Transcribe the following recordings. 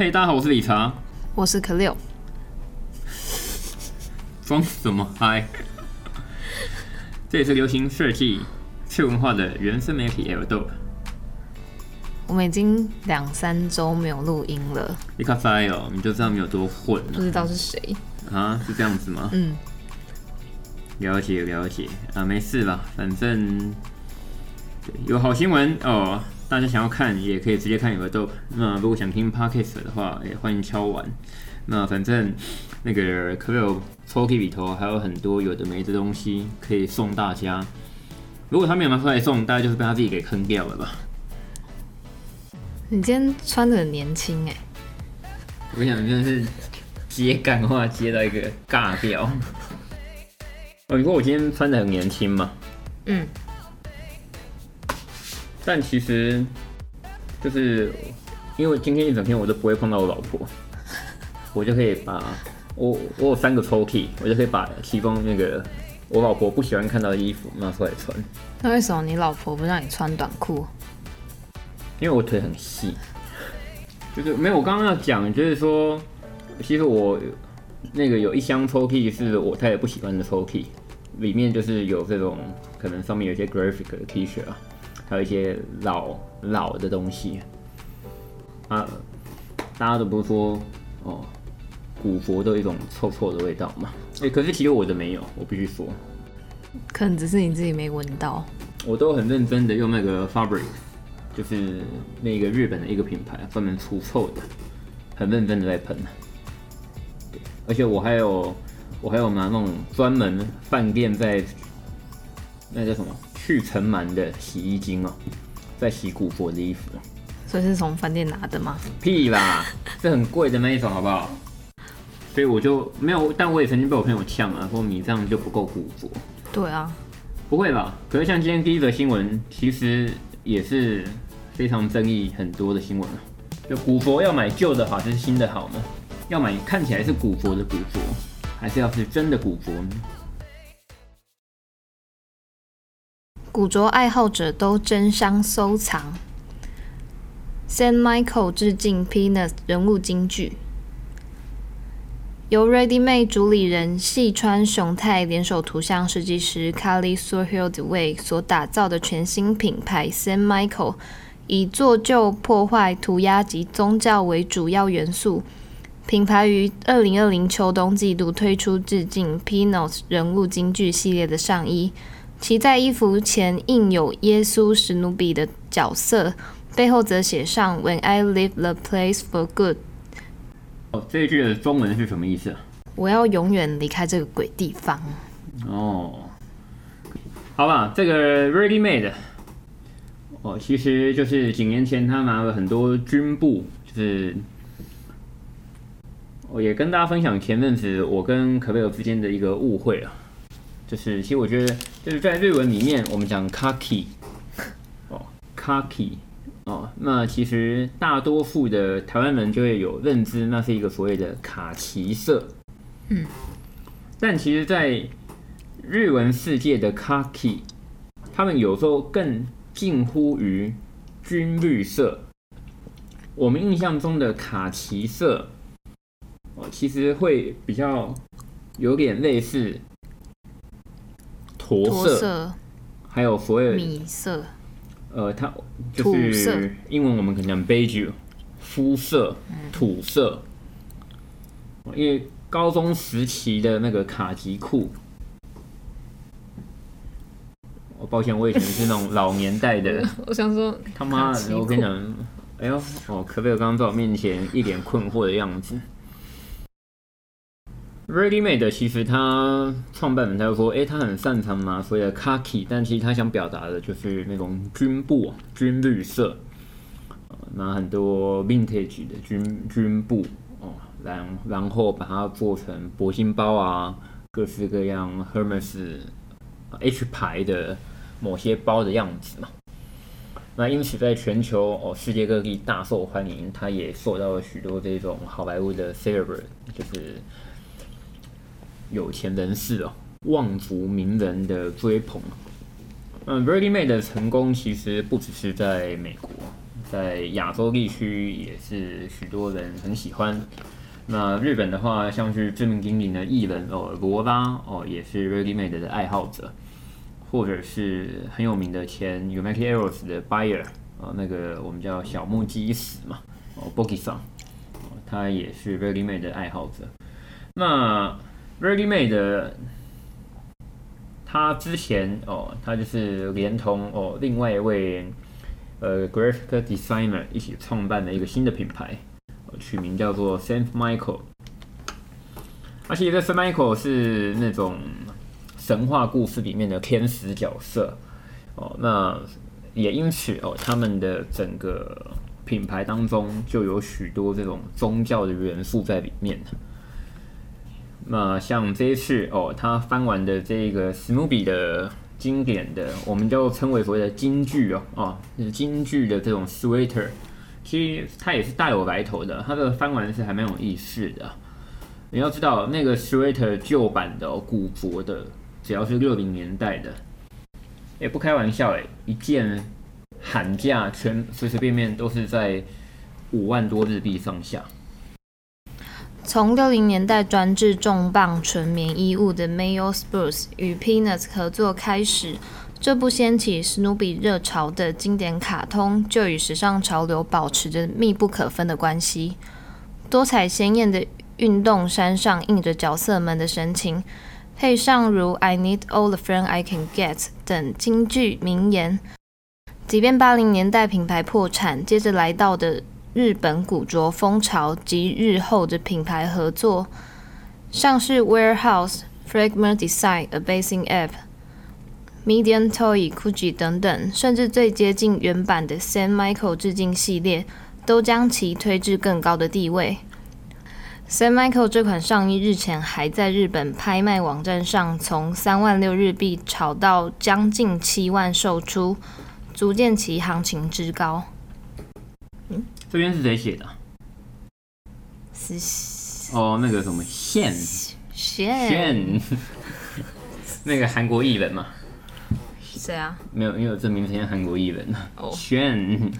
嘿，大家好，我是理查，我是可六。装什么嗨？这也是流行设计、次文化的原生媒体 L-Dope。我们已经两三周没有录音了。你就知道你有多混了。不知道是谁啊？是这样子吗？嗯。了解了解啊，没事吧，反正有好新闻哦。大家想要看也可以直接看 L-Dope。那如果想听 Podcast 的话，也欢迎敲完。那反正那个可有抽屉里头还有很多有的没的东西可以送大家。如果他没有拿出来送，大概就是被他自己给坑掉了吧。你今天穿的很年轻哎。我跟你讲，真的是接干话接到一个尬掉。哦，你说我今天穿的很年轻吗？嗯。但其实就是因为今天一整天我都不会碰到我老婆，我就可以把我我有三个抽屉，我就可以把其中那个我老婆不喜欢看到的衣服拿出来穿。那为什么你老婆不让你穿短裤？因为我腿很细，就是没有。我刚刚要讲就是说，其实我那个有一箱抽屉是我太太不喜欢的抽屉，里面就是有这种可能上面有一些 graphic 的 T 恤啊。还有一些老老的东西啊，大家都不是说哦，古佛都有一种臭臭的味道嘛？哎、欸，可是其实我的没有，我必须说，可能只是你自己没闻到。我都很认真的用那个 Fabric，就是那个日本的一个品牌，专门除臭的，很认真的在喷。对，而且我还有我还有拿那种专门饭店在那叫什么？去尘螨的洗衣精哦，在洗古佛的衣服，所以是从饭店拿的吗？屁啦，是很贵的那一种，好不好？所以我就没有，但我也曾经被我朋友呛啊，说你这样就不够古佛。对啊，不会吧？可是像今天第一则新闻，其实也是非常争议很多的新闻啊。就古佛要买旧的好还是新的好呢？要买看起来是古佛的古佛，还是要是真的古佛呢？古着爱好者都争相收藏。Saint Michael 致敬 Peanuts 人物金句。由 Ready Made 主理人细川雄太联手图像设计师 Kari Suhildeway 所打造的全新品牌 Saint Michael，以做旧、破坏、涂鸦及宗教为主要元素。品牌于二零二零秋冬季度推出致敬 Peanuts 人物金句系列的上衣。其在衣服前印有耶稣、史努比的角色，背后则写上 “When I leave the place for good”。哦，这一句的中文是什么意思啊？我要永远离开这个鬼地方。哦，好吧，这个 Ready Made，哦，其实就是几年前他拿了很多军布，就是我也跟大家分享前阵子我跟可贝尔之间的一个误会啊。就是，其实我觉得，就是在日文里面，我们讲 khaki 哦，khaki 哦，那其实大多数的台湾人就会有认知，那是一个所谓的卡其色。嗯，但其实，在日文世界的 khaki，他们有时候更近乎于军绿色。我们印象中的卡其色，哦，其实会比较有点类似。驼色，色，还有所谓米色，呃，它就是英文我们可能讲 beige，肤色、土色。因为高中时期的那个卡其裤，我抱歉，我以前是那种老年代的。我想说，他妈的，我跟你讲，哎呦，哦，可不可以刚刚在我面前一脸困惑的样子？Ready Made 其实他创办人他就说，哎，他很擅长嘛，所谓的 khaki，但其实他想表达的就是那种军布、军绿色，拿很多 vintage 的军军布哦，然然后把它做成铂金包啊，各式各样 Hermes H 牌的某些包的样子嘛。那因此在全球哦，世界各地大受欢迎，他也受到了许多这种好莱坞的 celebr，就是。有钱人士哦，望族名人的追捧。嗯，Ready Made 的成功其实不只是在美国，在亚洲地区也是许多人很喜欢。那日本的话，像是知名经典的艺人哦，罗拉哦，也是 Ready Made 的爱好者，或者是很有名的前 u m a k i a r r o s 的 Buyer 啊，那个我们叫小木基史嘛，哦，Bogi-san，他也是 Ready Made 的爱好者。那 Ready Made 他之前哦，他就是连同哦另外一位呃 Graphic Designer 一起创办了一个新的品牌，取名叫做 Saint Michael。而且这 Saint Michael 是那种神话故事里面的天使角色哦，那也因此哦，他们的整个品牌当中就有许多这种宗教的元素在里面。那像这一次哦，他翻完的这个史努比的经典的，我们就称为所谓的金句哦，哦，就是金句的这种 sweater，其实它也是大有来头的。它的翻完是还蛮有意思的。你要知道，那个 sweater 旧版的、哦、古着的，只要是六零年代的，也不开玩笑诶，一件喊价全随随便便都是在五万多日币上下。从六零年代专制重磅纯棉衣物的 Mayo Spurs 与 Peanuts 合作开始，这部掀起史努比热潮的经典卡通就与时尚潮流保持着密不可分的关系。多彩鲜艳的运动衫上印着角色们的神情，配上如 I need all the friend I can get 等金句名言，即便八零年代品牌破产，接着来到的。日本古着风潮及日后的品牌合作，像是 Warehouse、Fragment Design、Abasing App、Medium Toy、Gucci 等等，甚至最接近原版的 San Michael 致敬系列，都将其推至更高的地位。San Michael 这款上衣日前还在日本拍卖网站上从三万六日币炒到将近七万售出，足见其行情之高。嗯。这边是谁写的？是哦，那个什么炫炫，那个韩国艺人嘛？谁啊？没有，因为有证明是韩国艺人哦，炫。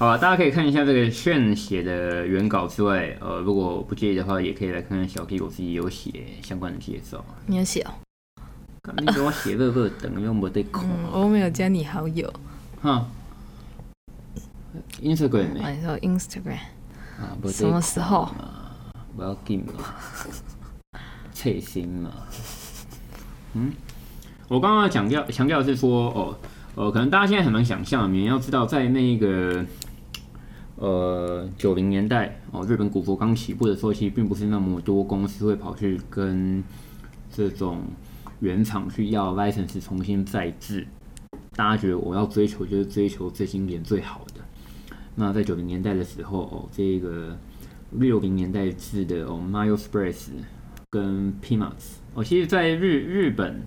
好吧，大家可以看一下这个炫写的原稿之外，呃，如果不介意的话，也可以来看看小 K 我自己有写相关的介绍。你有写哦？你给我写乐乐等，因为没得空。我没有加你好友。哈。Instagram，你说 Instagram 啊？什么时候？不要紧嘛，切心嘛。嗯，我刚刚强调强调的是说，哦，呃，可能大家现在很难想象，你要知道，在那个呃九零年代哦，日本古着刚起步的时候，其实并不是那么多公司会跑去跟这种原厂去要 license 重新再制。大家觉得我要追求就是追求最经典最好的。那在九零年代的时候，哦，这个六零年代制的哦，Mayo Spurs 跟 Peanuts 哦，其实，在日日本，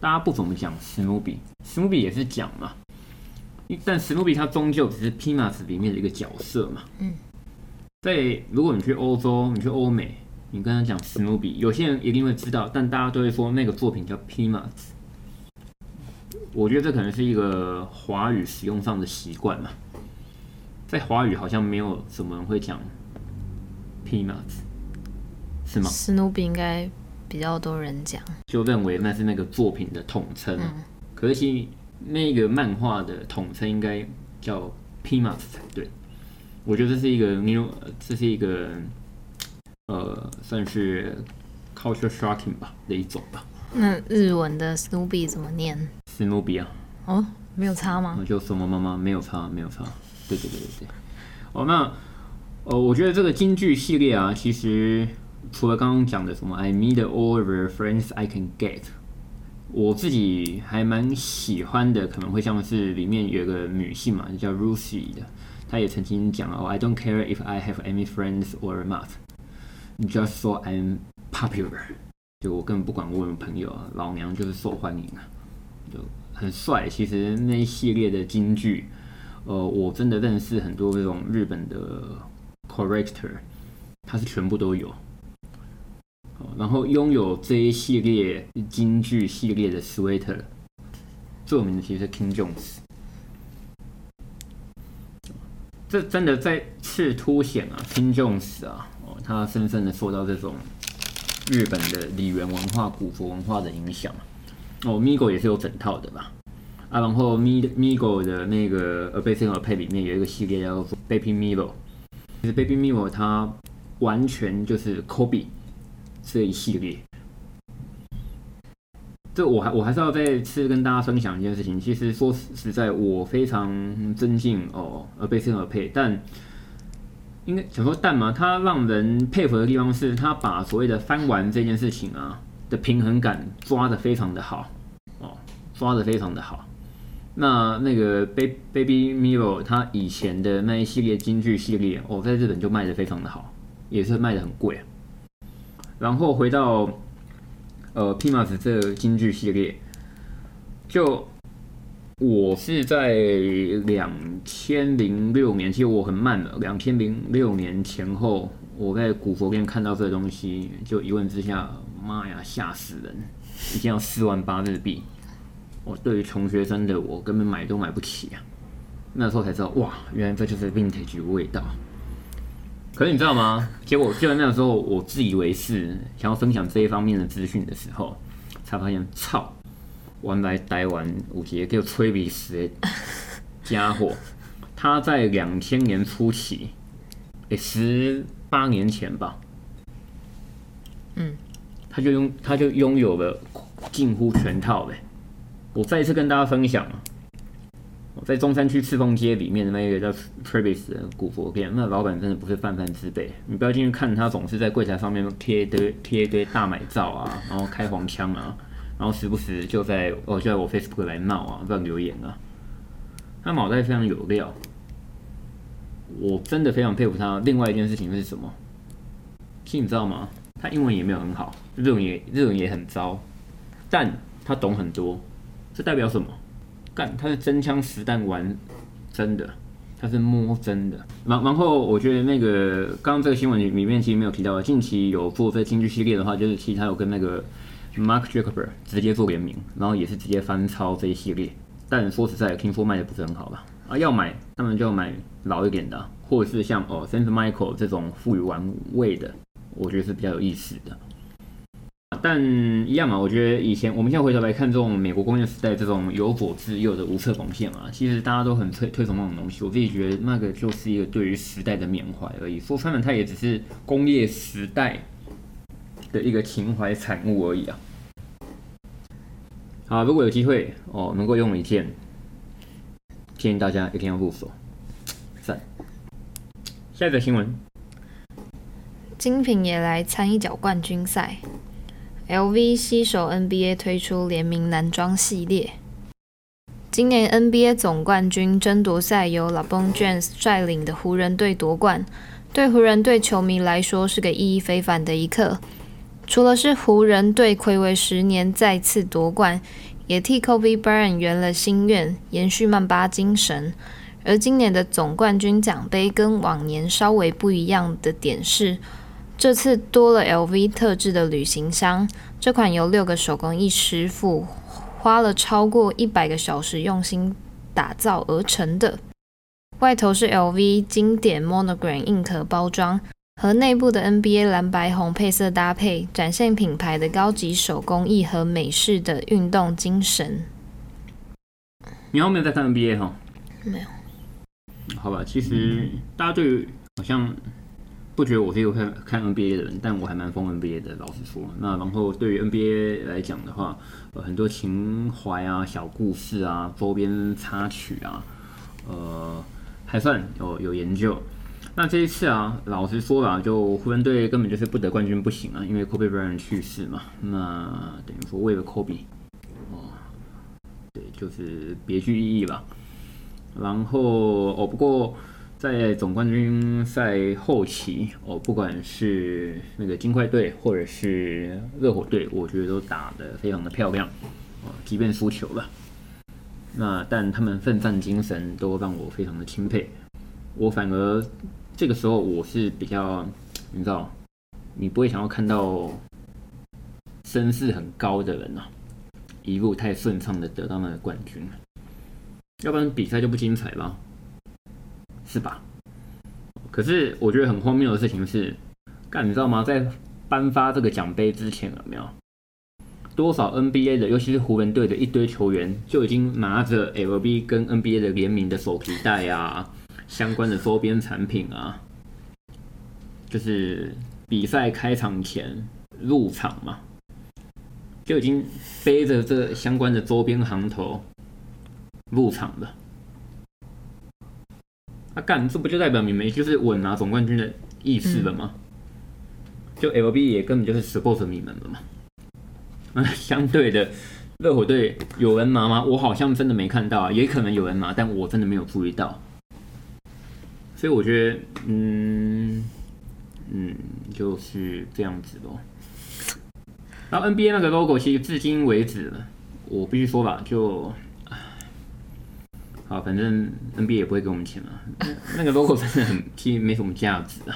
大家不怎么讲史努比，史努比也是讲嘛，但史努比它终究只是 Peanuts 里面的一个角色嘛。嗯。在如果你去欧洲，你去欧美，你跟他讲史努比，有些人一定会知道，但大家都会说那个作品叫 Peanuts。我觉得这可能是一个华语使用上的习惯嘛。在华语好像没有什么人会讲 Peanuts，是吗？史努比应该比较多人讲，就认为那是那个作品的统称。嗯、可惜那个漫画的统称应该叫 Peanuts 才对。我觉得这是一个 new，这是一个呃，算是 culture shocking 吧的一种吧。那日文的史努比怎么念？史努比啊？哦，没有差吗？就什么妈妈没有差，没有差。对对对对对，哦，那呃，我觉得这个京剧系列啊，其实除了刚刚讲的什么 I meet all the friends I can get，我自己还蛮喜欢的，可能会像是里面有个女性嘛，叫 Lucy 的，她也曾经讲哦，I don't care if I have any friends or not，just so I'm popular，就我根本不管我有朋友啊，老娘就是受欢迎啊，就很帅。其实那一系列的京剧。呃，我真的认识很多这种日本的 corrector，他是全部都有。然后拥有这一系列京剧系列的 sweater，最有名的其实是 King Jones。这真的再次凸显啊 King Jones 啊，哦，他深深的受到这种日本的李元文化、古着文化的影响。哦，Migo 也是有整套的吧？啊，然后 Migo 的那个 A Bass in a Pay 里面有一个系列叫做 Baby Milo，其实 Baby Milo 它完全就是 Kobe 这一系列。这我还我还是要再次跟大家分享一件事情。其实说实在，我非常尊敬哦，A Bass in a Pay，但应该想说但嘛，他让人佩服的地方是他把所谓的翻玩这件事情啊的平衡感抓得非常的好哦，抓得非常的好。那那个 Baby Baby Milo，他以前的那一系列金句系列哦，在日本就卖的非常的好，也是卖的很贵。然后回到。呃，Pimas 这个金句系列，就我是在两千零六年，其实我很慢了。两千零六年前后，我在古佛店看到这个东西，就一问之下，妈呀，吓死人！一定要四万八日币，我对于穷学生的我根本买都买不起啊。那时候才知道，哇，原来这就是 vintage 的味道。可是你知道吗？结果就在那个时候，我自以为是想要分享这一方面的资讯的时候，才发现操，原来台湾有一个叫崔比斯的家伙，他在两千年初期，诶，十八年前吧，嗯，他就拥他就拥有了近乎全套的。我再一次跟大家分享。我在中山区赤峰街里面的那个叫 Travis 的古佛店，那老板真的不是泛泛之辈。你不要进去看他，总是在柜台上面贴一堆贴一堆大买照啊，然后开黄腔啊，然后时不时就在哦就在我 Facebook 来闹啊，乱留言啊。他脑袋非常有料，我真的非常佩服他。另外一件事情是什么？其实你知道吗？他英文也没有很好，日文也日文也很糟，但他懂很多。这代表什么？干，他是真枪实弹玩真的，他是摸真的。然然后，我觉得那个刚刚这个新闻里面其实没有提到，近期有做这京剧系列的话，就是其实他有跟那个 Mark Jacob 直接做联名，然后也是直接翻抄这一系列。但说实在，听说卖的不是很好吧？啊，要买当然就买老一点的，或者是像哦 Saint Michael 这种赋予玩味的，我觉得是比较有意思的。但一样嘛，我觉得以前我们现在回头来看这种美国工业时代这种有左至右的无侧缝线啊，其实大家都很推推崇那种东西。我自己觉得那个就是一个对于时代的缅怀而已。说穿了，它也只是工业时代的一个情怀产物而已啊。好，如果有机会哦，能够用一件，建议大家一定要入手。赞。下一个新闻，精品也来参一脚冠军赛。LV 携手 NBA 推出联名男装系列。今年 NBA 总冠军争夺赛由 LeBron James 率领的湖人队夺冠，对湖人队球迷来说是个意义非凡的一刻。除了是湖人队暌违十年再次夺冠，也替 Kobe Bryant 圆了心愿，延续曼巴精神。而今年的总冠军奖杯跟往年稍微不一样的点是，这次多了 LV 特制的旅行箱，这款由六个手工艺师傅花了超过一百个小时用心打造而成的。外头是 LV 经典 Monogram 硬壳包装，和内部的 NBA 蓝白红配色搭配，展现品牌的高级手工艺和美式的运动精神。你有没有在看 NBA 哈？没有。好吧，其实大家对于好像。不觉得我是一个看看 NBA 的人，但我还蛮疯 NBA 的，老实说。那然后对于 NBA 来讲的话，呃，很多情怀啊、小故事啊、周边插曲啊，呃，还算有有研究。那这一次啊，老实说啦，就湖人队根本就是不得冠军不行啊，因为 Kobe Bryant 去世嘛。那等于说为了 Kobe，哦，对，就是别具意义吧。然后哦，不过。在总冠军赛后期，哦，不管是那个金块队或者是热火队，我觉得都打得非常的漂亮，哦，即便输球了，那但他们奋战精神都让我非常的钦佩。我反而这个时候我是比较，你知道，你不会想要看到身势很高的人啊，一路太顺畅的得到那个冠军，要不然比赛就不精彩了。是吧？可是我觉得很荒谬的事情是，干你知道吗？在颁发这个奖杯之前，有没有多少 NBA 的，尤其是湖人队的一堆球员就已经拿着 LV 跟 NBA 的联名的手提袋啊，相关的周边产品啊，就是比赛开场前入场嘛，就已经背着这相关的周边行头入场了。干，这不就代表你们就是稳拿总冠军的意思了吗？嗯、就 LB 也根本就是 support 你们了嘛。那 相对的，热火队有人拿吗？我好像真的没看到啊，也可能有人拿，但我真的没有注意到。所以我觉得，嗯嗯，就是这样子咯。然后 NBA 那个 logo 其实至今为止，我必须说吧，就。好，反正 NBA 也不会给我们钱嘛。那个 logo 真的很，其实没什么价值啊。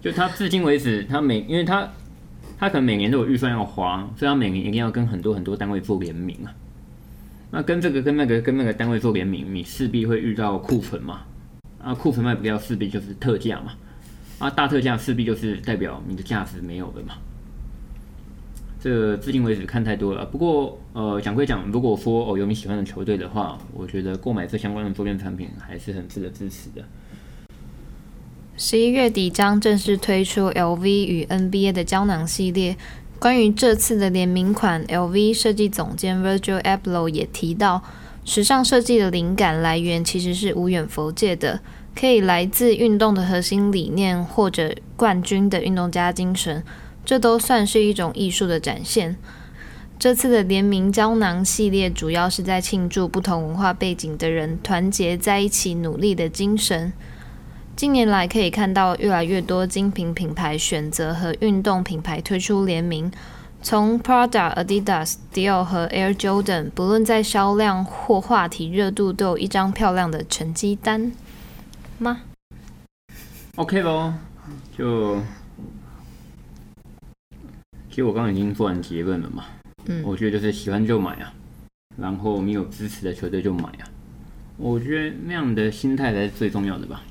就他至今为止，他每，因为他他可能每年都有预算要花，所以他每年一定要跟很多很多单位做联名啊。那跟这个跟那个跟那个单位做联名，你势必会遇到库存嘛。啊，库存卖不掉，势必就是特价嘛。啊，大特价势必就是代表你的价值没有了嘛。这至今为止看太多了，不过呃讲归讲，如果说哦有你喜欢的球队的话，我觉得购买这相关的周边产品还是很值得支持的。十一月底将正式推出 LV 与 NBA 的胶囊系列。关于这次的联名款，LV 设计总监 Virgil Abloh 也提到，时尚设计的灵感来源其实是无远弗届的，可以来自运动的核心理念或者冠军的运动家精神。这都算是一种艺术的展现。这次的联名胶囊系列主要是在庆祝不同文化背景的人团结在一起努力的精神。近年来可以看到越来越多精品品牌选择和运动品牌推出联名，从 Prada、Adidas、Dior 和 Air Jordan，不论在销量或话题热度，都有一张漂亮的成绩单吗？OK 咯，就。其实我刚刚已经做完结论了嘛，嗯，我觉得就是喜欢就买啊，然后你有支持的球队就买啊，我觉得那样的心态才是最重要的吧。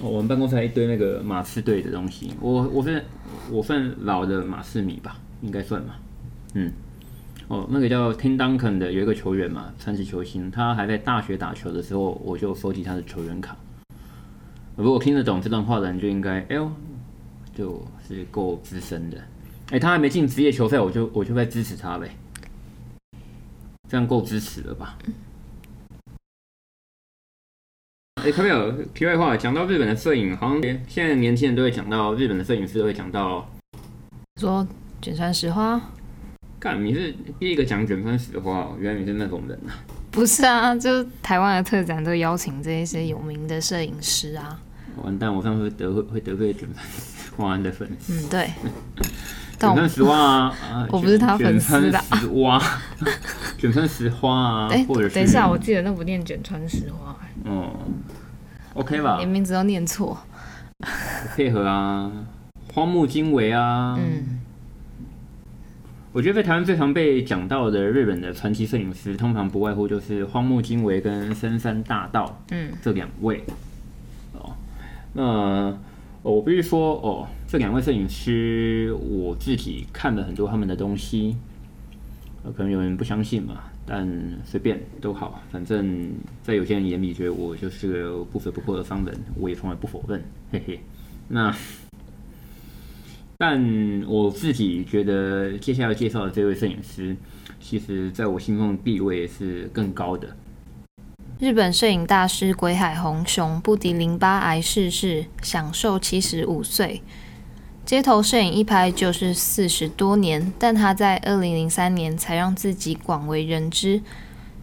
哦，我们办公室还一堆那个马刺队的东西，我我是我算老的马刺迷吧，应该算嘛，嗯，哦，那个叫 Tim Duncan 的有一个球员嘛，传奇球星，他还在大学打球的时候，我就收集他的球员卡。如果听得懂这段话的人，就应该哎呦，就是够资深的。哎、欸，他还没进职业球赛，我就我就在支持他呗，这样够支持了吧？哎、欸，看没有？题外话，讲到日本的摄影，好像现在年轻人都会讲到日本的摄影师都会讲到，说卷川石花。干，你是第一个讲卷川石花，原来你是那种人啊？不是啊，就台湾的特展都邀请这一些有名的摄影师啊。完蛋，我上次会得会会得罪卷川石花的粉丝。嗯，对。卷川石蛙啊！我不是他粉丝的。石花，卷川石花啊！哎，等一下，我记得那不念卷川石花。哦，OK 吧？连名字都念错。配合啊，荒木经惟啊。嗯。我觉得在台湾最常被讲到的日本的传奇摄影师，通常不外乎就是荒木经惟跟深山大道。嗯。这两位。哦，那。我必须说哦，这两位摄影师，我自己看了很多他们的东西，呃可能有人不相信嘛，但随便都好，反正在有些人眼里觉得我就是个不折不扣的商人，我也从来不否认，嘿嘿。那，但我自己觉得接下来介绍的这位摄影师，其实在我心中的地位是更高的。日本摄影大师鬼海红雄不敌淋巴癌逝世，享寿七十五岁。街头摄影一拍就是四十多年，但他在二零零三年才让自己广为人知。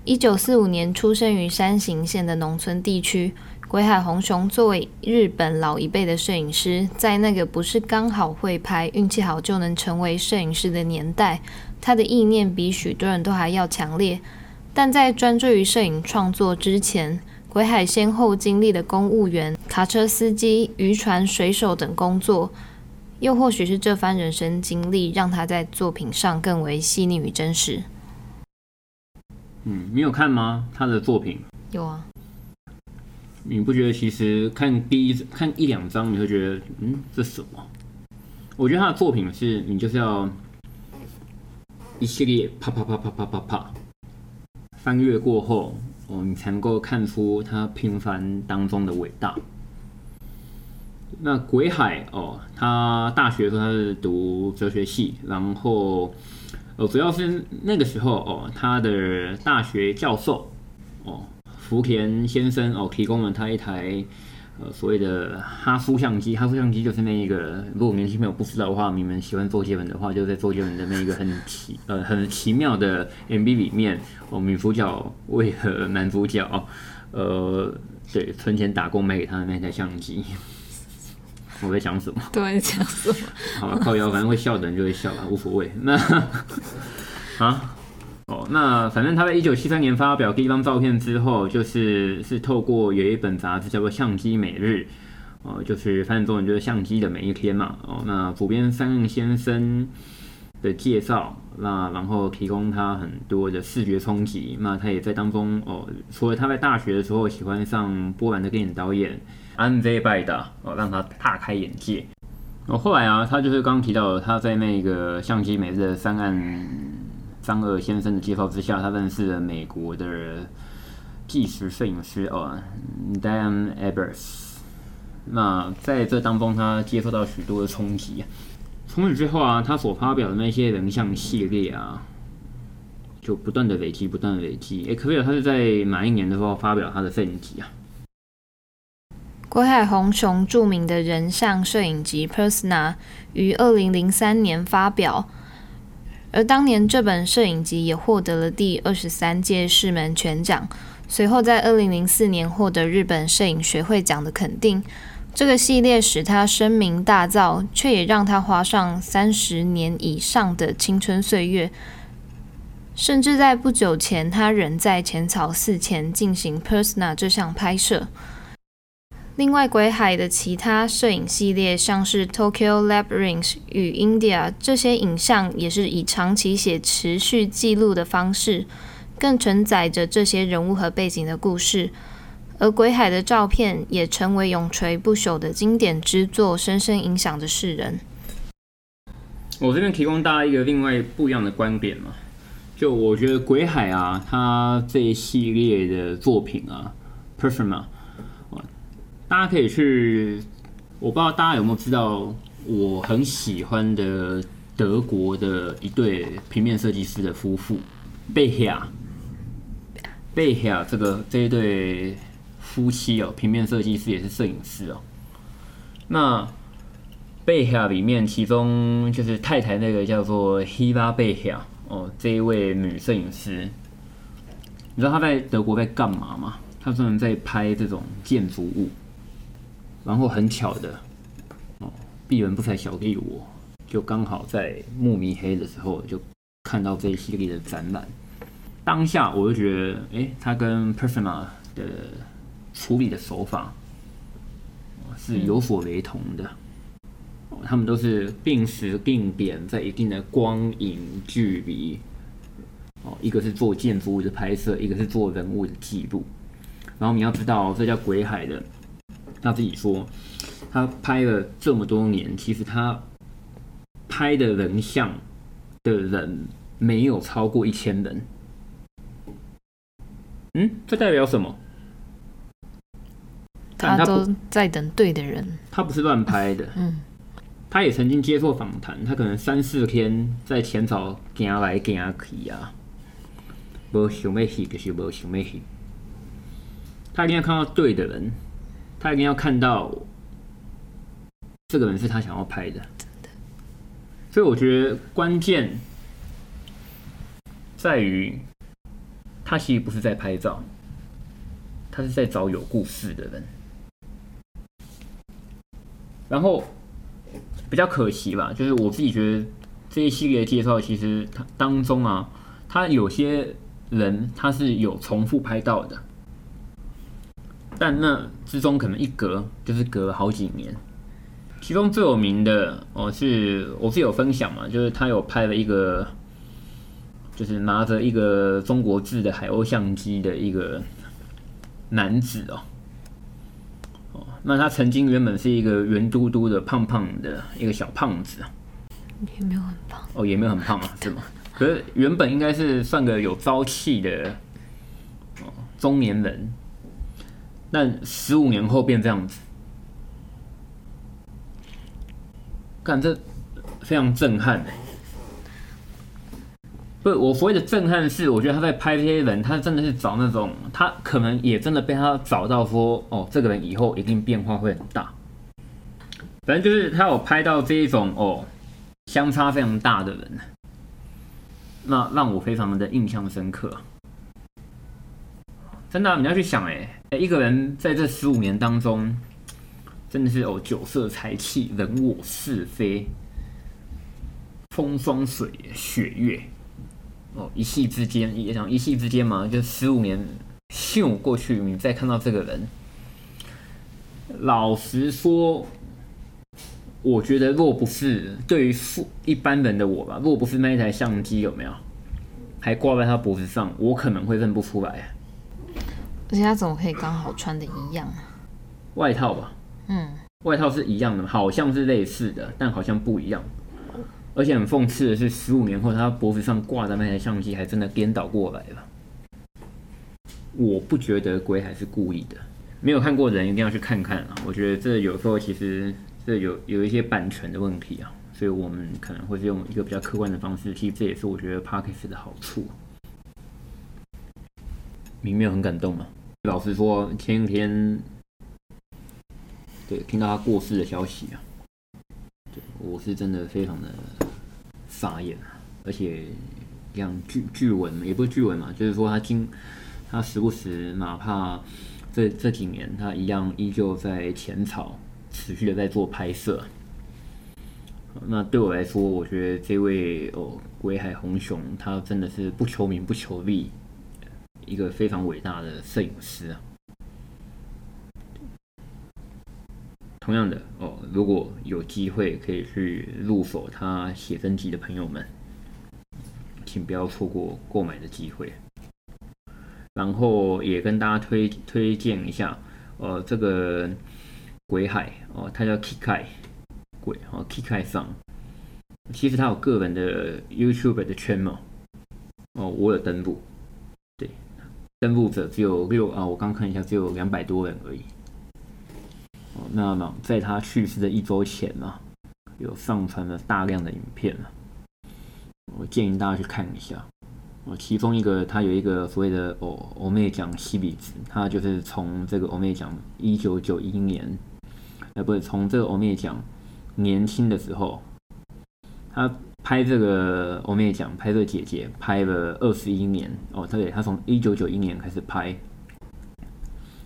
一九四五年出生于山形县的农村地区，鬼海红雄作为日本老一辈的摄影师，在那个不是刚好会拍、运气好就能成为摄影师的年代，他的意念比许多人都还要强烈。但在专注于摄影创作之前，鬼海先后经历了公务员、卡车司机、渔船水手等工作，又或许是这番人生经历让他在作品上更为细腻与真实。嗯，你有看吗？他的作品？有啊。你不觉得其实看第一看一两张，你会觉得嗯，这什么？我觉得他的作品是你就是要一系列啪啪啪啪啪啪啪翻阅过后，哦，你才能够看出他平凡当中的伟大。那鬼海哦，他大学时候他是读哲学系，然后呃，主要是那个时候哦，他的大学教授哦，福田先生哦，提供了他一台呃所谓的哈苏相机，哈苏相机就是那一个，如果年轻朋友不知道的话，你们喜欢周杰伦的话，就在周杰伦的那一个很奇呃很奇妙的 MV 里面，哦，女主角为了男主角呃，对，存钱打工买给他的那台相机。我在讲什么？对，讲什么？好了，靠腰，反正会笑的人就会笑了，无所谓。那啊，哦，那反正他在一九七三年发表第一张照片之后，就是是透过有一本杂志叫做《相机每日》，哦，就是翻译中文就是相机的每一天嘛。哦，那普遍三任先生的介绍，那然后提供他很多的视觉冲击。那他也在当中哦，除了他在大学的时候喜欢上波兰的电影导演。安德拜达哦，让他大开眼界。哦，后来啊，他就是刚刚提到，他在那个相机每日的三岸张二先生的介绍之下，他认识了美国的纪实摄影师哦，Dan Ebers。那在这当中，他接受到许多的冲击。从此之后啊，他所发表的那些人像系列啊，就不断的累积，不断的累积。诶，可不可以？他是在哪一年的时候发表他的摄影集啊？鬼海红雄著名的人像摄影集《Persona》于二零零三年发表，而当年这本摄影集也获得了第二十三届世门全奖。随后在二零零四年获得日本摄影学会奖的肯定。这个系列使他声名大噪，却也让他花上三十年以上的青春岁月。甚至在不久前，他仍在浅草寺前进行《Persona》这项拍摄。另外，鬼海的其他摄影系列，像是 Tokyo Lab Rings 与 India 这些影像，也是以长期写持续记录的方式，更承载着这些人物和背景的故事。而鬼海的照片也成为永垂不朽的经典之作，深深影响着世人。我这边提供大家一个另外不一样的观点嘛，就我觉得鬼海啊，他这一系列的作品啊，Persona。大家可以去，我不知道大家有没有知道，我很喜欢的德国的一对平面设计师的夫妇，贝希亚，贝希亚这个这一对夫妻哦，平面设计师也是摄影师哦。那贝希亚里面，其中就是太太那个叫做希拉贝希亚哦，这一位女摄影师，你知道她在德国在干嘛吗？她专门在拍这种建筑物。然后很巧的，哦，鄙人不才小弟我，就刚好在慕尼黑的时候就看到这一系列的展览。当下我就觉得，哎，他跟 Persona 的处理的手法是有所雷同的。他们都是定时定点，在一定的光影距离，哦，一个是做建筑物的拍摄，一个是做人物的记录。然后你要知道，这叫鬼海的。他自己说，他拍了这么多年，其实他拍的人像的人没有超过一千人。嗯，这代表什么？他都在等对的人。他不是乱拍的。嗯，他也曾经接受访谈，他可能三四天在浅草行来行去啊，无想要戏就是无想要戏。他一定要看到对的人。他一定要看到这个人是他想要拍的，所以我觉得关键在于他其实不是在拍照，他是在找有故事的人。然后比较可惜吧，就是我自己觉得这一系列介绍其实他当中啊，他有些人他是有重复拍到的。但那之中可能一隔就是隔了好几年，其中最有名的哦，是我是有分享嘛，就是他有拍了一个，就是拿着一个中国制的海鸥相机的一个男子哦，哦那他曾经原本是一个圆嘟嘟的、胖胖的一个小胖子，也没有很胖。哦，也没有很胖啊，是吗？可是原本应该是算个有朝气的哦中年人，但十五年后变这样子，感觉非常震撼不，我所谓的震撼是，我觉得他在拍这些人，他真的是找那种，他可能也真的被他找到说，哦，这个人以后一定变化会很大。反正就是他有拍到这一种哦，相差非常大的人，那让我非常的印象深刻。真的，你要去想，哎，一个人在这十五年当中，真的是哦，酒色财气、人我是非、风霜水雪月。哦，一夕之间，也想一夕之间嘛，就十五年秀过去，你再看到这个人，老实说，我觉得若不是对于一般人的我吧，若不是那一台相机有没有，还挂在他脖子上，我可能会认不出来。而且他怎么可以刚好穿的一样？外套吧，嗯，外套是一样的，好像是类似的，但好像不一样。而且很讽刺的是，十五年后，他脖子上挂的那台相机还真的颠倒过来了。我不觉得鬼还是故意的，没有看过的人一定要去看看啊！我觉得这有时候其实这有有一些版权的问题啊，所以我们可能会是用一个比较客观的方式。其实这也是我觉得 Podcast 的好处。明没有很感动吗？老实说，前几天对听到他过世的消息啊。对我是真的非常的傻眼，而且像据据闻也不是据闻嘛，就是说他今他时不时，哪怕这这几年，他一样依旧在浅草持续的在做拍摄。那对我来说，我觉得这位哦鬼海红熊，他真的是不求名不求利，一个非常伟大的摄影师啊。同样的哦，如果有机会可以去入手他写真集的朋友们，请不要错过购买的机会。然后也跟大家推推荐一下，呃，这个鬼海哦，他叫 Kikai 鬼哦，Kikai 上，其实他有个人的 YouTube 的圈嘛，哦，我有登录，对，登录者只有六啊，我刚看一下，只有两百多人而已。那么，在他去世的一周前呢，有上传了大量的影片，我建议大家去看一下。其中一个，他有一个所谓的欧欧妹奖西比子，他就是从这个欧妹奖一九九一年，呃，不是从这个欧妹奖年轻的时候，他拍这个我们也讲拍这个姐姐拍了二十一年哦，对，他从一九九一年开始拍。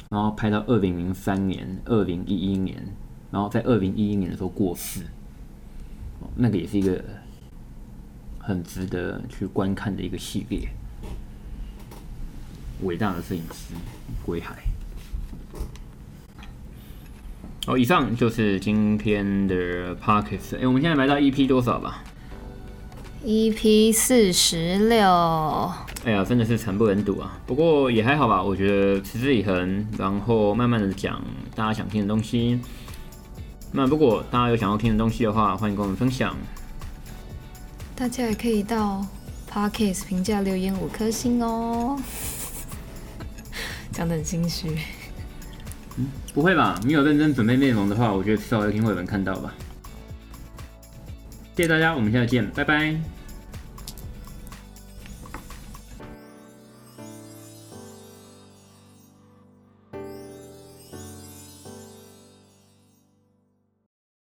然后拍到二零零三年、二零一一年，然后在二零一一年的时候过世，那个也是一个很值得去观看的一个系列。伟大的摄影师归海。好，以上就是今天的 Podcast。哎，我们现在来到 EP 多少吧？EP 四十六，哎呀，真的是惨不忍睹啊！不过也还好吧，我觉得持之以恒，然后慢慢的讲大家想听的东西。那如果大家有想要听的东西的话，欢迎跟我们分享。大家也可以到 Podcast 评价留言五颗星哦。讲的很心虚。嗯，不会吧？你有认真准备内容的话，我觉得至少有一天会有人看到吧。谢谢大家，我们下次见，拜拜。